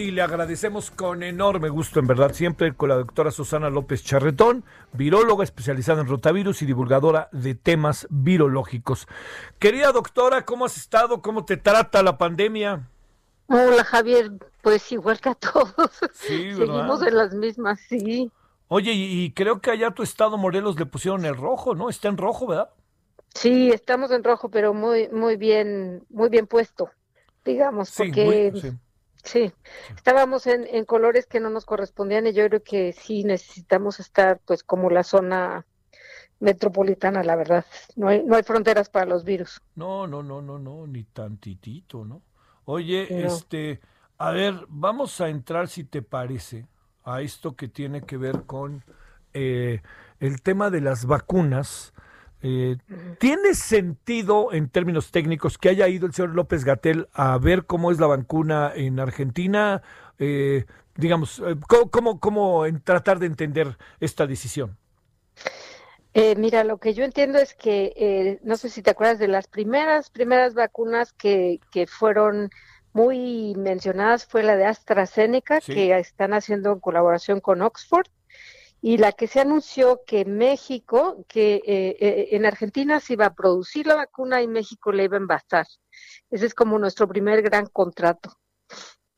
Y le agradecemos con enorme gusto, en verdad, siempre con la doctora Susana López Charretón, viróloga especializada en rotavirus y divulgadora de temas virológicos. Querida doctora, ¿cómo has estado? ¿Cómo te trata la pandemia? Hola Javier, pues igual que a todos. Sí. Seguimos en las mismas, sí. Oye, y, y creo que allá a tu estado Morelos le pusieron el rojo, ¿no? Está en rojo, ¿verdad? Sí, estamos en rojo, pero muy, muy bien, muy bien puesto, digamos, Sí, porque muy- sí. Sí, estábamos en, en colores que no nos correspondían y yo creo que sí necesitamos estar, pues, como la zona metropolitana, la verdad. No hay, no hay fronteras para los virus. No, no, no, no, no, ni tantitito, ¿no? Oye, No. este, a ver, vamos a entrar, si te parece, a esto que tiene que ver con eh, el tema de las vacunas. Eh, ¿Tiene sentido en términos técnicos que haya ido el señor López Gatel a ver cómo es la vacuna en Argentina? Eh, digamos, eh, ¿cómo, cómo, cómo en tratar de entender esta decisión? Eh, mira, lo que yo entiendo es que, eh, no sé si te acuerdas de las primeras, primeras vacunas que, que fueron muy mencionadas fue la de AstraZeneca, Sí. que están haciendo en colaboración con Oxford, y la que se anunció que México, que eh, eh, en Argentina se iba a producir la vacuna y México le iba a envasar. Ese es como nuestro primer gran contrato.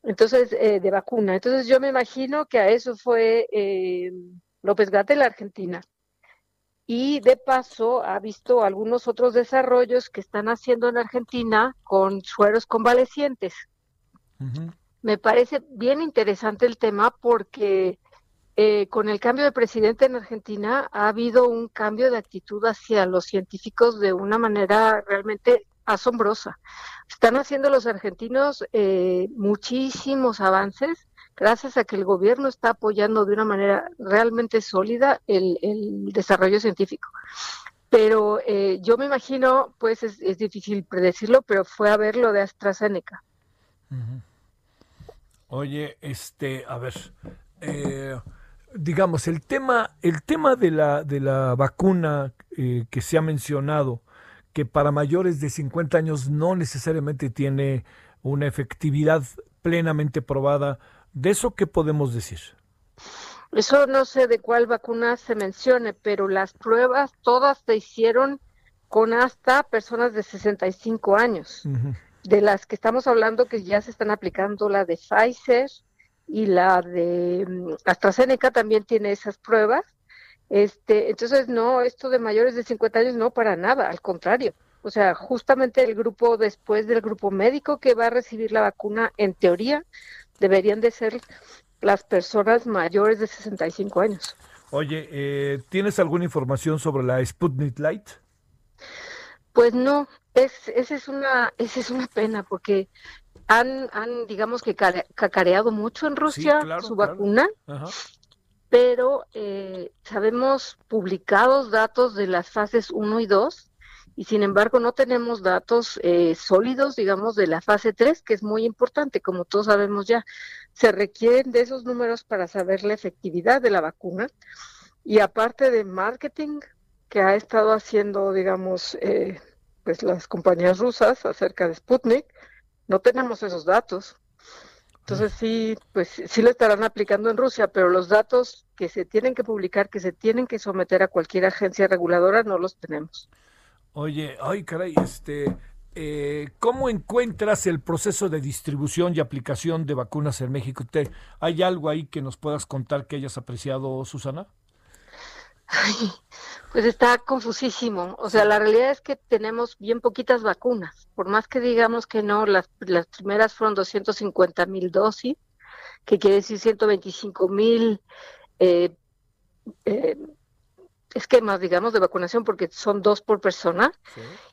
Entonces, eh, de vacuna. Entonces, yo me imagino que a eso fue eh, López Gatell, Argentina y de paso ha visto algunos otros desarrollos que están haciendo en Argentina con sueros convalecientes. Me parece bien interesante el tema porque eh, con el cambio de presidente en Argentina ha habido un cambio de actitud hacia los científicos de una manera realmente asombrosa. Están haciendo los argentinos eh, muchísimos avances gracias a que el gobierno está apoyando de una manera realmente sólida el, desarrollo científico. Pero eh, yo me imagino, pues es, es difícil predecirlo, pero fue a ver lo de AstraZeneca. Oye, este, a ver, eh, digamos, el tema, el tema de la, de la vacuna eh, que se ha mencionado, que para mayores de 50 años no necesariamente tiene una efectividad plenamente probada, ¿de eso qué podemos decir? Eso no sé de cuál vacuna se mencione, pero las pruebas todas se hicieron con hasta personas de 65 años. Ujú. De las que estamos hablando que ya se están aplicando la de Pfizer y la de mm, AstraZeneca también tiene esas pruebas. Este, entonces no, esto de mayores de 50 años no para nada, al contrario. O sea, justamente el grupo después del grupo médico que va a recibir la vacuna, en teoría, deberían de ser las personas mayores de 65 años. Oye, eh, ¿tienes alguna información sobre la Sputnik Light? Pues no, es, esa es una, esa es una pena porque han, han digamos que care- cacareado mucho en Rusia claro, su claro. vacuna, Ajá. pero eh, sabemos publicados datos de las fases 1 y 2 y sin embargo no tenemos datos eh, sólidos, digamos, de la fase 3, que es muy importante, como todos sabemos ya. Se requieren de esos números para saber la efectividad de la vacuna y aparte de marketing que ha estado haciendo, digamos, eh, pues las compañías rusas acerca de Sputnik, no tenemos esos datos. Entonces sí, pues sí lo estarán aplicando en Rusia, pero los datos que se tienen que publicar, que se tienen que someter a cualquier agencia reguladora, no los tenemos. Oye, ay, caray, este, eh, ¿cómo encuentras el proceso de distribución y aplicación de vacunas en México? ¿Te- ¿Hay algo ahí que nos puedas contar que hayas apreciado, Susana? Ay, pues está confusísimo. O sea, la realidad es que tenemos bien poquitas vacunas. Por más que digamos que no, las, las primeras fueron 250 mil dosis, que quiere decir 125 mil eh, eh, esquemas, digamos, de vacunación, porque son dos por persona,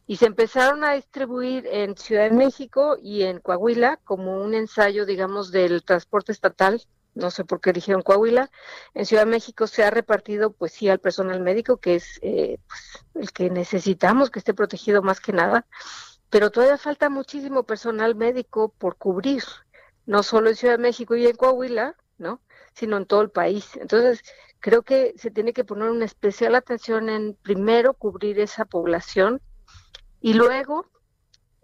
y se empezaron a distribuir en Ciudad de México y en Coahuila como un ensayo, digamos, del transporte estatal. No sé por qué dijeron Coahuila. En Ciudad de México se ha repartido, pues sí, al personal médico, que es eh, pues, el que necesitamos que esté protegido más que nada. Pero todavía falta muchísimo personal médico por cubrir, no solo en Ciudad de México y en Coahuila, ¿no? Sino en todo el país. Entonces, creo que se tiene que poner una especial atención en primero cubrir esa población y luego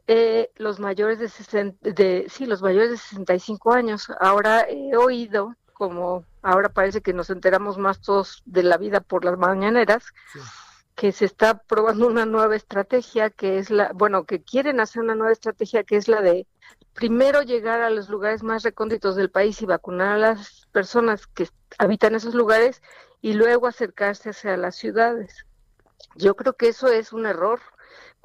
eh, los mayores de, de sí los mayores de 65 años ahora he oído como ahora parece que nos enteramos más todos de la vida por las mañaneras que se está probando una nueva estrategia que es la bueno que quieren hacer una nueva estrategia que es la de primero llegar a los lugares más recónditos del país y vacunar a las personas que habitan esos lugares y luego acercarse hacia las ciudades. Yo creo que eso es un error.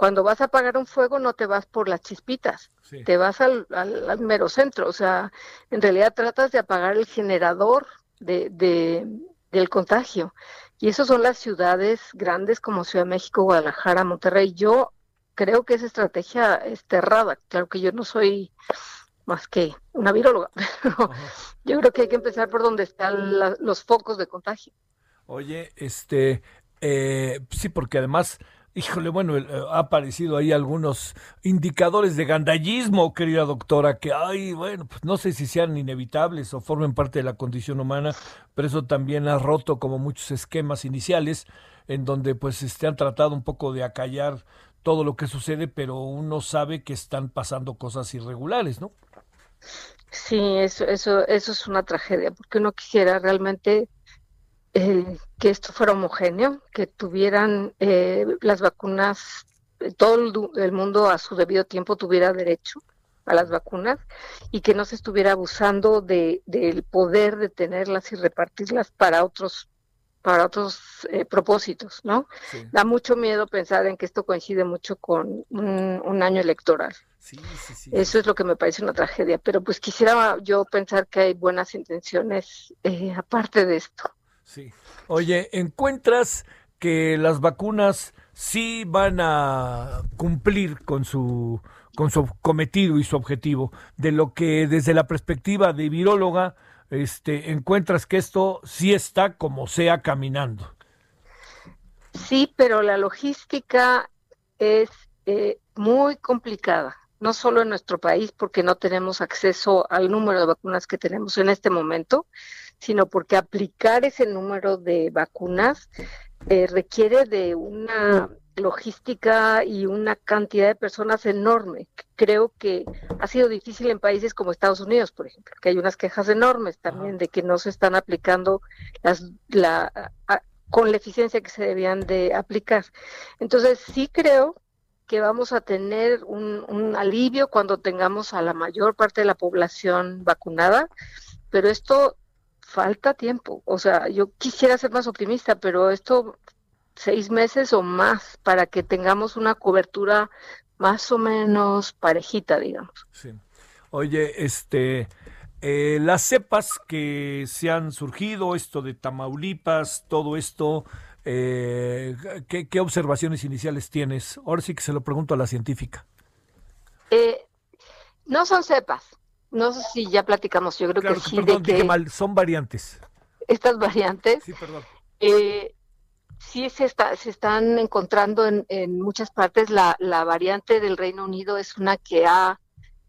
Cuando vas a apagar un fuego no te vas por las chispitas, te vas al, al, mero centro. O sea, en realidad tratas de apagar el generador de, de, del contagio. Y eso son las ciudades grandes como Ciudad de México, Guadalajara, Monterrey. Yo creo que esa estrategia es errada. Claro que yo no soy más que una viróloga, yo creo que hay que empezar por donde están los focos de contagio. Oye, este, eh, sí, porque además, híjole, bueno, eh, ha aparecido ahí algunos indicadores de gandallismo, querida doctora, que, ay, bueno, pues no sé si sean inevitables o formen parte de la condición humana, pero eso también ha roto como muchos esquemas iniciales en donde pues se este, han tratado un poco de acallar todo lo que sucede, pero uno sabe que están pasando cosas irregulares, ¿no? Sí, eso, eso, eso es una tragedia, porque uno quisiera realmente eh, que esto fuera homogéneo, que tuvieran eh, las vacunas, todo el, mundo a su debido tiempo tuviera derecho a las vacunas y que no se estuviera abusando de, del poder de tenerlas y repartirlas para otros para otros eh, propósitos, ¿no? Da mucho miedo pensar en que esto coincide mucho con un, año electoral. Sí, sí, Eso es lo que me parece una tragedia, pero pues quisiera yo pensar que hay buenas intenciones eh, aparte de esto. Sí. Oye, ¿encuentras que las vacunas sí van a cumplir con su con su cometido y su objetivo de lo que desde la perspectiva de viróloga este, encuentras que esto sí está como sea caminando. Sí, pero la logística es eh, muy complicada, no solo en nuestro país porque no tenemos acceso al número de vacunas que tenemos en este momento, sino porque aplicar ese número de vacunas eh, requiere de una logística y una cantidad de personas enorme. Creo que ha sido difícil en países como Estados Unidos, por ejemplo, que hay unas quejas enormes también de que no se están aplicando las la con la eficiencia que se debían de aplicar. Entonces, sí creo que vamos a tener un, un alivio cuando tengamos a la mayor parte de la población vacunada, pero esto falta tiempo. O sea, yo quisiera ser más optimista, pero esto seis meses o más para que tengamos una cobertura más o menos parejita, digamos. Sí. Oye, este, eh, las cepas que se han surgido, esto de Tamaulipas, todo esto, eh, ¿qué, observaciones iniciales tienes? Ahora sí que se lo pregunto a la científica. Eh, no son cepas. No sé si ya platicamos, yo creo que sí. Perdón, mal, son variantes. Estas variantes. Sí, perdón. Eh, sí se, está, se están encontrando en, en muchas partes. La, la, variante del Reino Unido es una que ha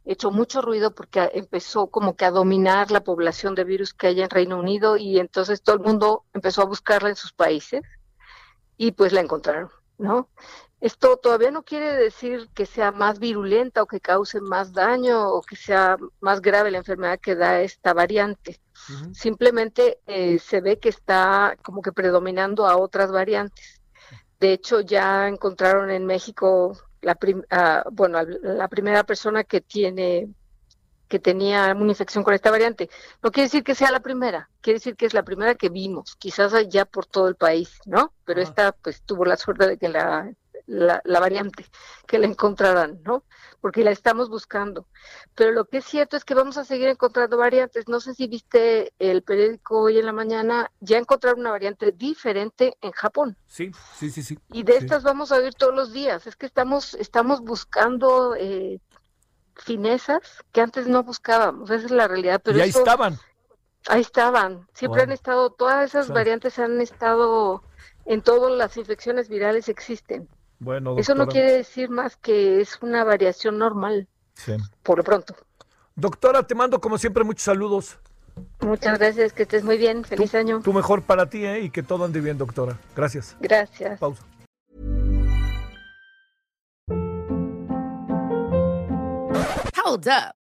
hecho mucho ruido porque empezó como que a dominar la población de virus que hay en Reino Unido y entonces todo el mundo empezó a buscarla en sus países y pues la encontraron, ¿no? Esto todavía no quiere decir que sea más virulenta o que cause más daño o que sea más grave la enfermedad que da esta variante. Simplemente eh, se ve que está como que predominando a otras variantes. De hecho, ya encontraron en México la ah, bueno, la primera persona que tiene que tenía una infección con esta variante. No quiere decir que sea la primera, quiere decir que es la primera que vimos, quizás allá por todo el país, ¿no? Pero esta pues tuvo la suerte de que la la, la variante que la encontrarán, ¿no? Porque la estamos buscando. Pero lo que es cierto es que vamos a seguir encontrando variantes. No sé si viste el periódico hoy en la mañana, ya encontraron una variante diferente en Japón. Sí, sí, sí, sí. Y de Sí. estas vamos a ver todos los días. Es que estamos, estamos buscando eh, finezas que antes no buscábamos. Esa es la realidad. Pero y ahí eso- estaban. Ahí estaban, siempre Bueno. han estado, todas esas variantes han estado en todas las infecciones virales existen. Bueno, Eso no doctora. quiere decir más que es una variación normal, Sí. por lo pronto. Doctora, te mando como siempre muchos saludos. Muchas gracias, que estés muy bien, feliz año. Tú mejor para ti, ¿eh? Y que todo ande bien, doctora. Gracias. Gracias. Pausa. Hold up.